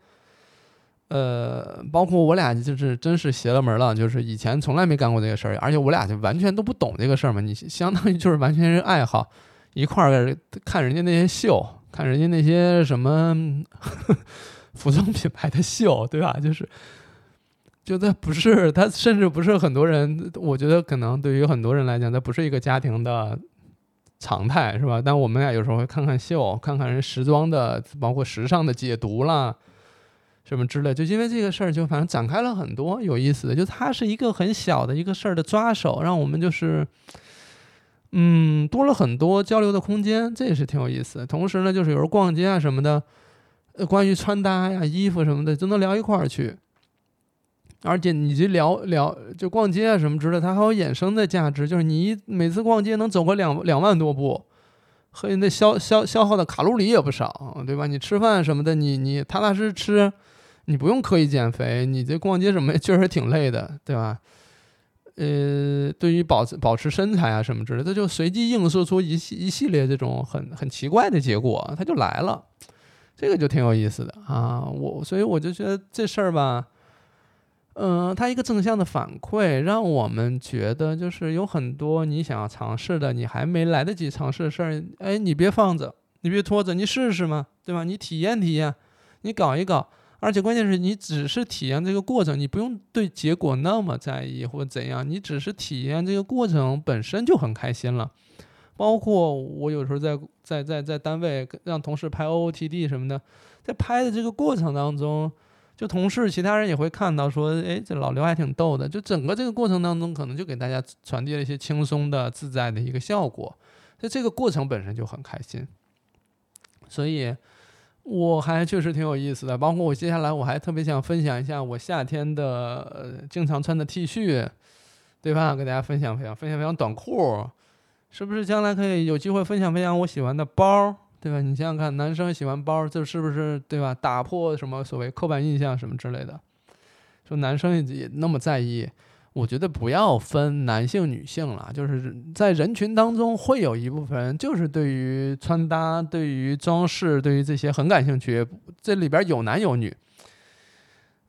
呃，包括我俩就是真是邪了门了，就是以前从来没干过这个事儿，而且我俩就完全都不懂这个事儿嘛。你相当于就是完全是爱好，一块儿看人家那些秀，看人家那些什么 服装品牌的秀，对吧？就是。就他不是，他甚至不是很多人。我觉得可能对于很多人来讲，他不是一个家庭的常态，是吧？但我们俩有时候会看看秀，看看人时装的，包括时尚的解读啦，什么之类。就因为这个事儿，就反正展开了很多有意思的。就它是一个很小的一个事儿的抓手，让我们就是，嗯，多了很多交流的空间，这也是挺有意思。同时呢，就是有时候逛街啊什么的，呃，关于穿搭呀、衣服什么的，都能聊一块儿去。而且你这聊聊，就逛街啊什么之类，它还有衍生的价值。就是你每次逛街能走个两两万多步，和你那消消消耗的卡路里也不少，对吧？你吃饭什么的，你你踏踏实实吃，你不用刻意减肥，你这逛街什么确实挺累的，对吧？呃，对于保持保持身材啊什么之类的，就随机映射出一系一系列这种很很奇怪的结果，它就来了，这个就挺有意思的啊。我所以我就觉得这事儿吧。嗯，它一个正向的反馈，让我们觉得就是有很多你想要尝试的，你还没来得及尝试的事儿，哎，你别放着，你别拖着，你试试嘛，对吧？你体验体验，你搞一搞，而且关键是你只是体验这个过程，你不用对结果那么在意或怎样，你只是体验这个过程本身就很开心了。包括我有时候在在在在单位让同事拍 OOTD 什么的，在拍的这个过程当中，就同事其他人也会看到说，哎，这老刘还挺逗的。就整个这个过程当中，可能就给大家传递了一些轻松的、自在的一个效果。所以这个过程本身就很开心，所以我还确实挺有意思的。包括我接下来我还特别想分享一下我夏天的经常穿的 T 恤，对吧？给大家分享分享，分享分享短裤。是不是将来可以有机会分享分享我喜欢的包，对吧？你想想看，男生喜欢包，这是不是对吧？打破什么所谓刻板印象什么之类的？说男生也那么在意，我觉得不要分男性女性了，就是在人群当中会有一部分人就是对于穿搭、对于装饰、对于这些很感兴趣，这里边有男有女，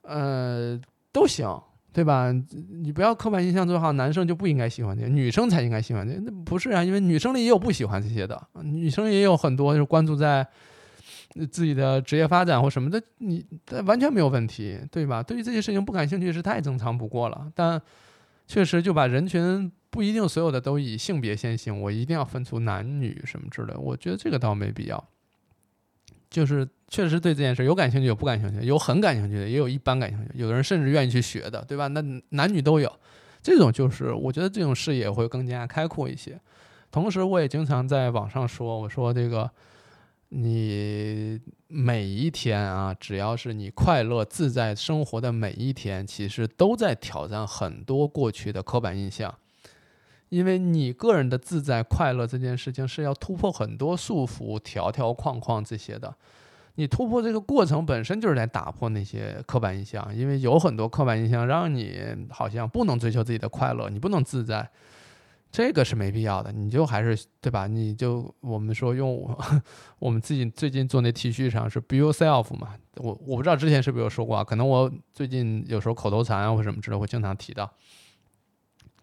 呃，都行。对吧？你不要刻板印象最好，男生就不应该喜欢这，女生才应该喜欢这。那不是啊，因为女生里也有不喜欢这些的，女生也有很多就是关注在自己的职业发展或什么的，你完全没有问题，对吧？对于这些事情不感兴趣是太正常不过了。但确实就把人群不一定所有的都以性别先行，我一定要分出男女什么之类，我觉得这个倒没必要。就是确实对这件事有感兴趣，有不感兴趣，有很感兴趣的，也有一般感兴趣。有的人甚至愿意去学的，对吧？那男女都有。这种就是我觉得这种视野会更加开阔一些。同时，我也经常在网上说，我说这个你每一天啊，只要是你快乐自在生活的每一天，其实都在挑战很多过去的刻板印象。因为你个人的自在快乐这件事情是要突破很多束缚、条条框框这些的，你突破这个过程本身就是在打破那些刻板印象，因为有很多刻板印象让你好像不能追求自己的快乐，你不能自在，这个是没必要的，你就还是对吧？你就我们说用我 我们自己最近做那 T 恤上是 Be yourself 嘛，我我不知道之前是不是有说过啊，可能我最近有时候口头禅啊或什么之类会经常提到，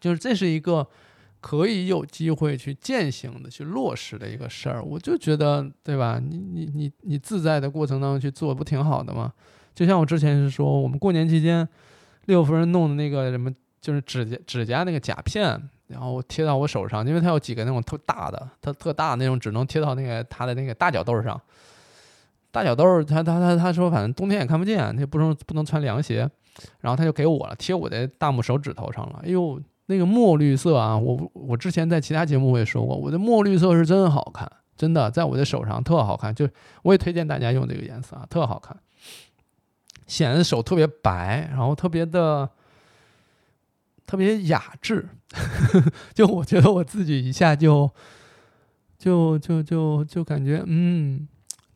就是这是一个。可以有机会去践行的、去落实的一个事儿，我就觉得，对吧？你你你你自在的过程当中去做，不挺好的吗？就像我之前是说，我们过年期间，六夫人弄的那个什么，就是指甲指甲那个甲片，然后贴到我手上，因为它有几个那种特大的，它特大那种，只能贴到那个它的那个大脚豆上。大脚豆，他他他他说，反正冬天也看不见，他不能不能穿凉鞋，然后他就给我了，贴我的大拇手指头上了。哎呦！那个墨绿色啊，我我之前在其他节目我也说过，我的墨绿色是真好看，真的，在我的手上特好看，就我也推荐大家用这个颜色啊，特好看，显得手特别白，然后特别的特别雅致，就我觉得我自己一下就就就就就感觉嗯，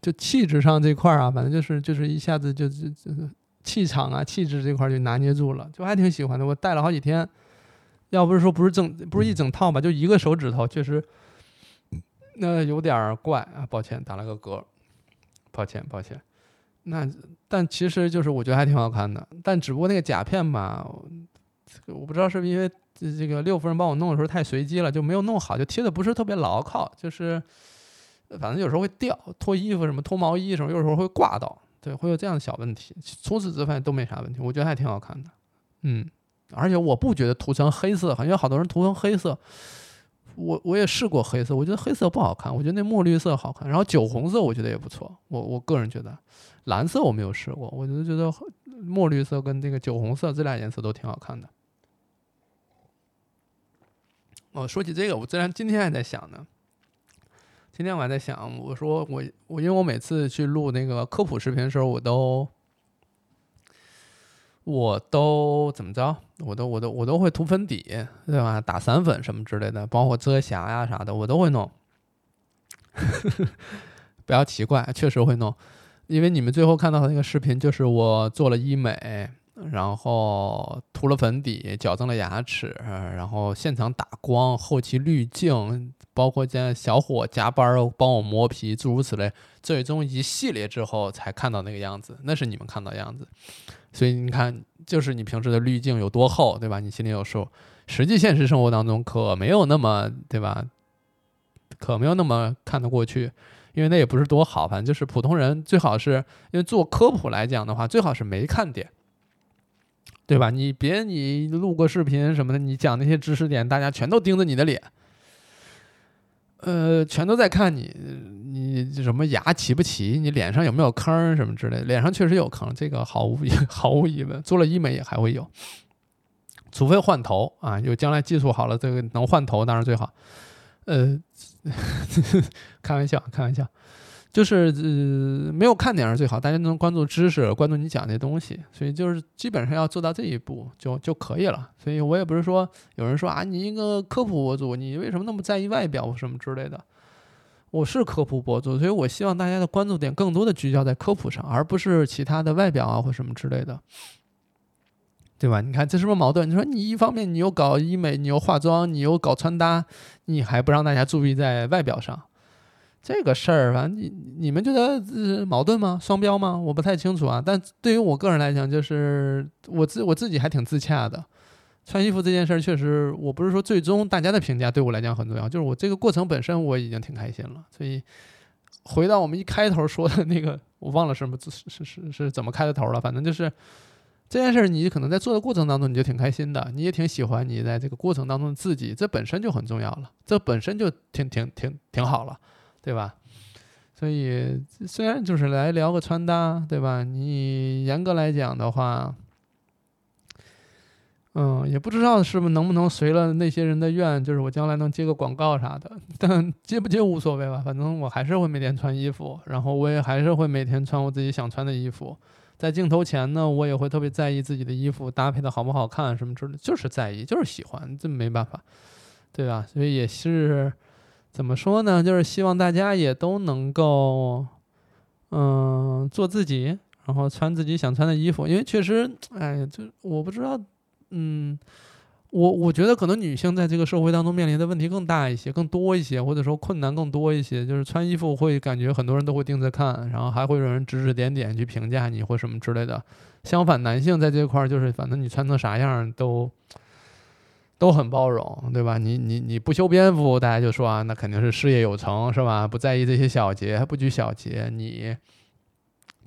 就气质上这块儿啊，反正就是就是一下子就就就气场啊气质这块就拿捏住了，就还挺喜欢的，我戴了好几天。要不是说不是整不是一整套吧，就一个手指头，确实那有点怪啊。抱歉，打了个嗝，抱歉抱歉。那但其实就是我觉得还挺好看的，但只不过那个甲片吧，我不知道是不是因为这这个六夫人帮我弄的时候太随机了，就没有弄好，就贴的不是特别牢靠，就是反正有时候会掉，脱衣服什么脱毛衣什么，有时候会挂到，对，会有这样的小问题。除此之外都没啥问题，我觉得还挺好看的，嗯。而且我不觉得涂成黑色，因为好多人涂成黑色，我我也试过黑色，我觉得黑色不好看，我觉得那墨绿色好看。然后酒红色我觉得也不错，我我个人觉得，蓝色我没有试过，我就觉得墨绿色跟这个酒红色这俩颜色都挺好看的。哦，说起这个，我自然今天还在想呢，今天我还在想，我说我我因为我每次去录那个科普视频的时候，我都。我都怎么着？我都我都我都会涂粉底，对吧？打散粉什么之类的，包括遮瑕呀啥的，我都会弄。不要奇怪，确实会弄，因为你们最后看到的那个视频，就是我做了医美，然后涂了粉底，矫正了牙齿，然后现场打光，后期滤镜，包括在小伙加班帮我磨皮，诸如此类，最终一系列之后才看到那个样子，那是你们看到的样子。所以你看，就是你平时的滤镜有多厚，对吧？你心里有数。实际现实生活当中可没有那么，对吧？可没有那么看得过去，因为那也不是多好。反正就是普通人最好是，因为做科普来讲的话，最好是没看点，对吧？你别你录个视频什么的，你讲那些知识点，大家全都盯着你的脸。呃，全都在看你，你什么牙齐不齐，你脸上有没有坑什么之类的。脸上确实有坑，这个毫无 毫无疑问，做了医美也还会有，除非换头啊，有将来技术好了，这个能换头当然最好。呃，开玩笑，开玩笑。就是呃，没有看点是最好，大家能关注知识，关注你讲的东西，所以就是基本上要做到这一步就就可以了。所以我也不是说有人说啊，你一个科普博主，你为什么那么在意外表什么之类的？我是科普博主，所以我希望大家的关注点更多的聚焦在科普上，而不是其他的外表啊或什么之类的，对吧？你看这是不是矛盾？你说你一方面你又搞医美，你又化妆，你又搞穿搭，你还不让大家注意在外表上？这个事儿，反正你你们觉得矛盾吗？双标吗？我不太清楚啊。但对于我个人来讲，就是我自我自己还挺自洽的。穿衣服这件事儿，确实我不是说最终大家的评价对我来讲很重要，就是我这个过程本身我已经挺开心了。所以回到我们一开头说的那个，我忘了什么是是是是怎么开的头了。反正就是这件事儿，你可能在做的过程当中你就挺开心的，你也挺喜欢你在这个过程当中的自己，这本身就很重要了，这本身就挺挺挺挺好了。对吧？所以虽然就是来聊个穿搭，对吧？你严格来讲的话，嗯，也不知道是不是能不能随了那些人的愿，就是我将来能接个广告啥的。但接不接无所谓吧，反正我还是会每天穿衣服，然后我也还是会每天穿我自己想穿的衣服。在镜头前呢，我也会特别在意自己的衣服搭配的好不好看，什么之类，就是在意，就是喜欢，这没办法，对吧？所以也是。怎么说呢？就是希望大家也都能够，嗯，做自己，然后穿自己想穿的衣服。因为确实，哎，就我不知道，嗯，我我觉得可能女性在这个社会当中面临的问题更大一些、更多一些，或者说困难更多一些。就是穿衣服会感觉很多人都会盯着看，然后还会有人指指点点去评价你或什么之类的。相反，男性在这块儿就是，反正你穿成啥样都。都很包容，对吧？你你你不修边幅，大家就说啊，那肯定是事业有成，是吧？不在意这些小节，不拘小节。你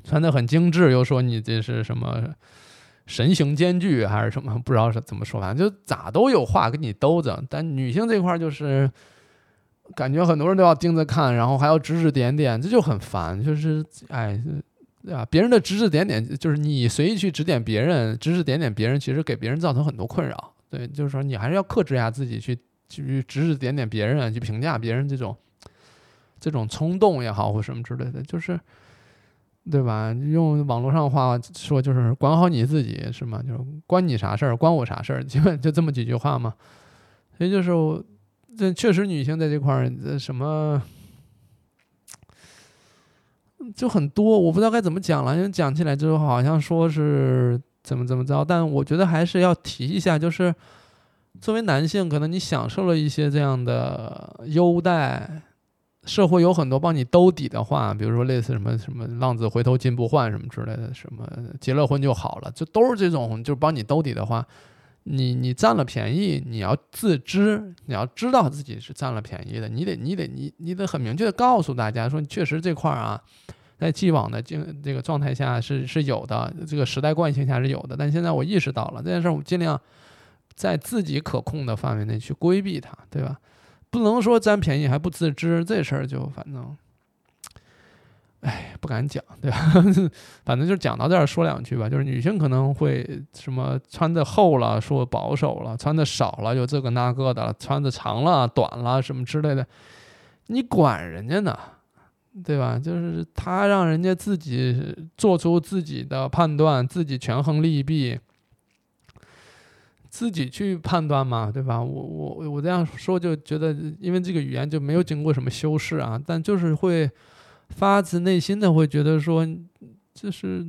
穿的很精致，又说你这是什么神形兼具，还是什么？不知道是怎么说，反正就咋都有话跟你兜着。但女性这块就是感觉很多人都要盯着看，然后还要指指点点，这就很烦。就是哎，对吧？别人的指指点点，就是你随意去指点别人，指指点点别人，其实给别人造成很多困扰。对，就是说你还是要克制一下自己，去去指指点点别人，去评价别人这种这种冲动也好，或什么之类的，就是对吧？用网络上话说，就是管好你自己，是吗？就是关你啥事儿，关我啥事儿，基本就这么几句话嘛。所以就是，这确实女性在这块儿，这什么就很多，我不知道该怎么讲了，因为讲起来之后好像说是。怎么怎么着？但我觉得还是要提一下，就是作为男性，可能你享受了一些这样的优待，社会有很多帮你兜底的话，比如说类似什么什么“浪子回头金不换”什么之类的，什么结了婚就好了，就都是这种，就是帮你兜底的话，你你占了便宜，你要自知，你要知道自己是占了便宜的，你得你得你你得很明确的告诉大家说，确实这块儿啊。在既往的这这个状态下是是有的，这个时代惯性下是有的，但现在我意识到了这件事，我尽量在自己可控的范围内去规避它，对吧？不能说占便宜还不自知，这事儿就反正，哎，不敢讲，对吧？反正就讲到这儿说两句吧，就是女性可能会什么穿的厚了说保守了，穿的少了就这个那个的，穿的长了短了什么之类的，你管人家呢？对吧？就是他让人家自己做出自己的判断，自己权衡利弊，自己去判断嘛，对吧？我我我这样说就觉得，因为这个语言就没有经过什么修饰啊，但就是会发自内心的会觉得说，就是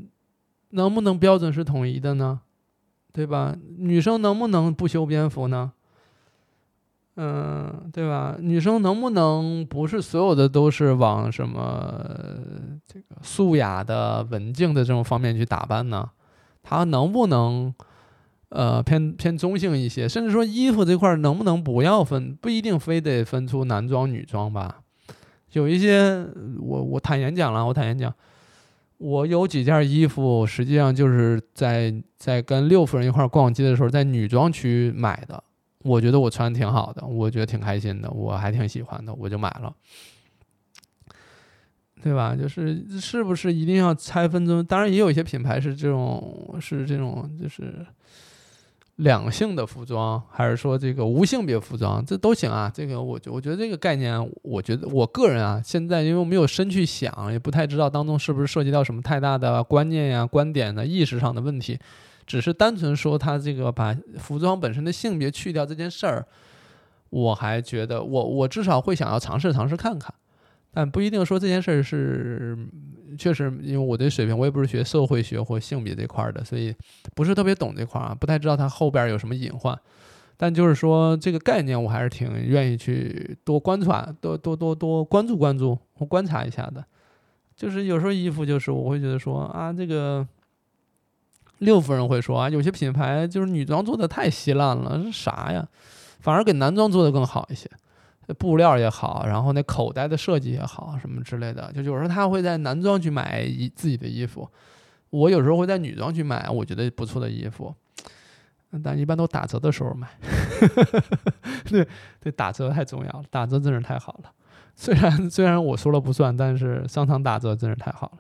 能不能标准是统一的呢？对吧？女生能不能不修边幅呢？嗯，对吧？女生能不能不是所有的都是往什么这个素雅的、文静的这种方面去打扮呢？她能不能呃偏偏中性一些？甚至说衣服这块能不能不要分？不一定非得分出男装女装吧？有一些，我我坦言讲了，我坦言讲，我有几件衣服，实际上就是在在跟六夫人一块逛街的时候，在女装区买的。我觉得我穿挺好的，我觉得挺开心的，我还挺喜欢的，我就买了，对吧？就是是不是一定要拆分中？当然也有一些品牌是这种，是这种，就是两性的服装，还是说这个无性别服装，这都行啊。这个我觉我觉得这个概念，我觉得我个人啊，现在因为我没有深去想，也不太知道当中是不是涉及到什么太大的观念呀、观点的意识上的问题。只是单纯说他这个把服装本身的性别去掉这件事儿，我还觉得我我至少会想要尝试尝试看看，但不一定说这件事儿是确实，因为我的水平我也不是学社会学或性别这块儿的，所以不是特别懂这块儿啊，不太知道它后边有什么隐患。但就是说这个概念，我还是挺愿意去多观察、多多多多关注关注观察一下的。就是有时候衣服，就是我会觉得说啊，这个。六夫人会说啊，有些品牌就是女装做的太稀烂了，是啥呀？反而给男装做的更好一些，布料也好，然后那口袋的设计也好，什么之类的。就有时候他会在男装去买一自己的衣服，我有时候会在女装去买我觉得不错的衣服，但一般都打折的时候买。对对，打折太重要了，打折真是太好了。虽然虽然我说了不算，但是商场打折真是太好了。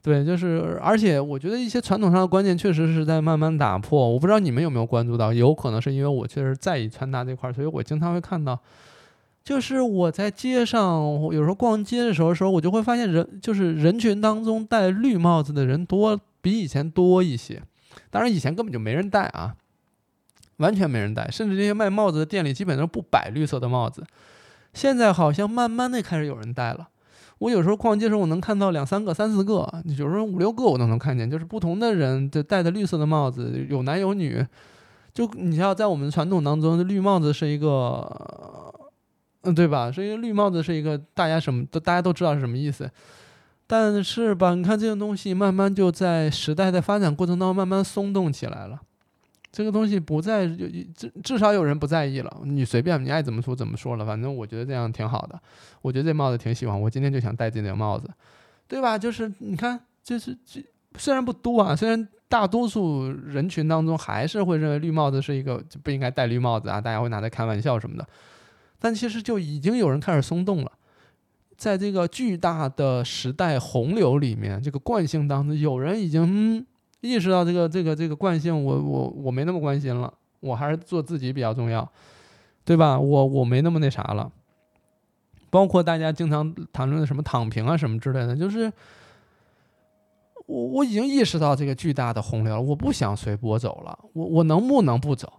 对，就是，而且我觉得一些传统上的观念确实是在慢慢打破。我不知道你们有没有关注到，有可能是因为我确实在意穿搭这块，所以我经常会看到，就是我在街上有时候逛街的时候，时候我就会发现人就是人群当中戴绿帽子的人多，比以前多一些。当然以前根本就没人戴啊，完全没人戴，甚至这些卖帽子的店里基本上不摆绿色的帽子。现在好像慢慢的开始有人戴了。我有时候逛街时候，我能看到两三个、三四个，有时候五六个我都能看见，就是不同的人就戴的绿色的帽子，有男有女。就你像在我们传统当中，绿帽子是一个，嗯，对吧？所以绿帽子是一个大家什么都大家都知道是什么意思。但是吧，你看这个东西慢慢就在时代的发展过程当中慢慢松动起来了。这个东西不再至至少有人不在意了，你随便你爱怎么说怎么说了，反正我觉得这样挺好的。我觉得这帽子挺喜欢，我今天就想戴这顶帽子，对吧？就是你看，就是这虽然不多啊，虽然大多数人群当中还是会认为绿帽子是一个不应该戴绿帽子啊，大家会拿它开玩笑什么的，但其实就已经有人开始松动了。在这个巨大的时代洪流里面，这个惯性当中，有人已经。意识到这个这个这个惯性，我我我没那么关心了，我还是做自己比较重要，对吧？我我没那么那啥了。包括大家经常谈论的什么躺平啊什么之类的，就是我我已经意识到这个巨大的洪流，我不想随波走了。我我能不能不走？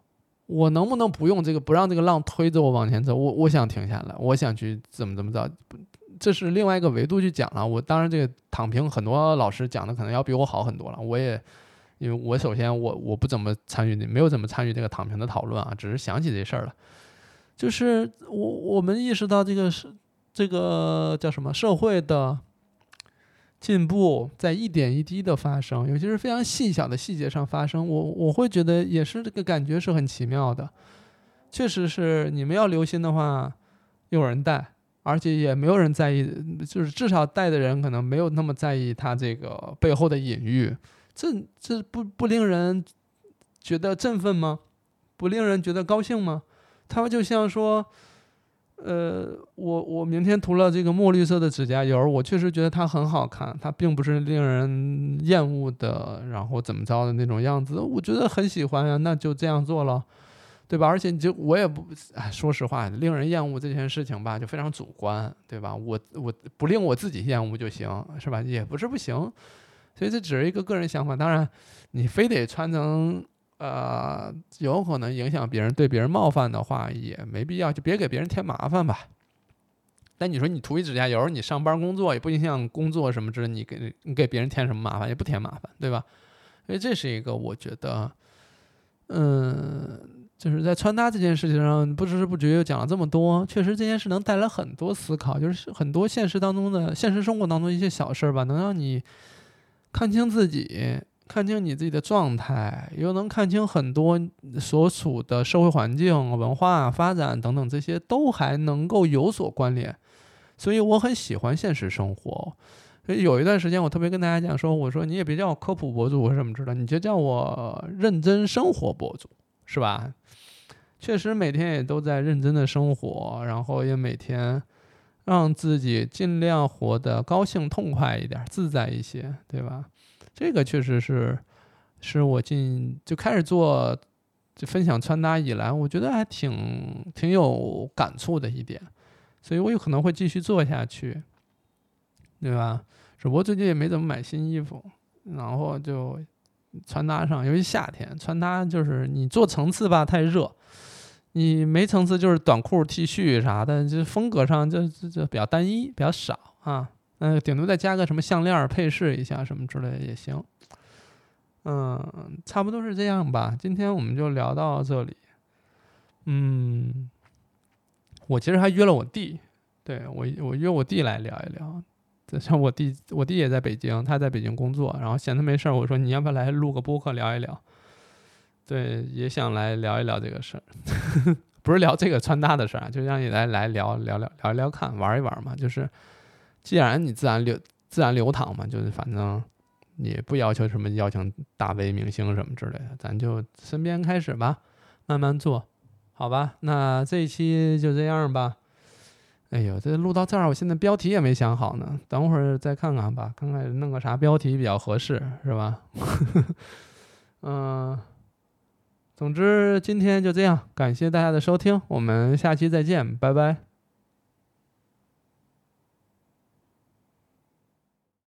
我能不能不用这个不让这个浪推着我往前走？我我想停下来，我想去怎么怎么着。这是另外一个维度去讲了。我当然这个躺平，很多老师讲的可能要比我好很多了。我也，因为我首先我我不怎么参与，没有怎么参与这个躺平的讨论啊，只是想起这事儿了。就是我我们意识到这个是这个叫什么社会的进步在一点一滴的发生，尤其是非常细小的细节上发生。我我会觉得也是这个感觉是很奇妙的。确实是你们要留心的话，有人带。而且也没有人在意，就是至少带的人可能没有那么在意他这个背后的隐喻，这这不不令人觉得振奋吗？不令人觉得高兴吗？他们就像说，呃，我我明天涂了这个墨绿色的指甲油，我确实觉得它很好看，它并不是令人厌恶的，然后怎么着的那种样子，我觉得很喜欢呀，那就这样做了。对吧？而且你就我也不，哎，说实话，令人厌恶这件事情吧，就非常主观，对吧？我我不令我自己厌恶就行，是吧？也不是不行，所以这只是一个个人想法。当然，你非得穿成呃，有可能影响别人、对别人冒犯的话，也没必要，就别给别人添麻烦吧。但你说你涂一指甲油，你上班工作也不影响工作什么之类，你给你给别人添什么麻烦？也不添麻烦，对吧？所以这是一个我觉得，嗯。就是在穿搭这件事情上，不知不觉又讲了这么多。确实，这件事能带来很多思考，就是很多现实当中的现实生活当中一些小事儿吧，能让你看清自己，看清你自己的状态，又能看清很多所处的社会环境、文化发展等等这些，都还能够有所关联。所以我很喜欢现实生活。所以有一段时间，我特别跟大家讲说，我说你也别叫我科普博主或什么之类的，你就叫我认真生活博主，是吧？确实每天也都在认真的生活，然后也每天让自己尽量活得高兴、痛快一点、自在一些，对吧？这个确实是，是我进就开始做就分享穿搭以来，我觉得还挺挺有感触的一点，所以我有可能会继续做下去，对吧？只不过最近也没怎么买新衣服，然后就穿搭上，尤其夏天穿搭就是你做层次吧太热。你没层次就是短裤、T 恤啥的，就风格上就就就比较单一，比较少啊。嗯，顶多再加个什么项链配饰一下什么之类的也行。嗯，差不多是这样吧。今天我们就聊到这里。嗯，我其实还约了我弟，对我我约我弟来聊一聊。像我弟，我弟也在北京，他在北京工作，然后闲的没事儿，我说你要不要来录个播客聊一聊？对，也想来聊一聊这个事儿，不是聊这个穿搭的事儿，就让你来来聊聊聊聊一聊看，玩一玩嘛。就是，既然你自然流自然流淌嘛，就是反正也不要求什么邀请大 V 明星什么之类的，咱就身边开始吧，慢慢做，好吧？那这一期就这样吧。哎呦，这录到这儿，我现在标题也没想好呢，等会儿再看看吧，看看弄个啥标题比较合适，是吧？嗯。总之，今天就这样，感谢大家的收听，我们下期再见，拜拜。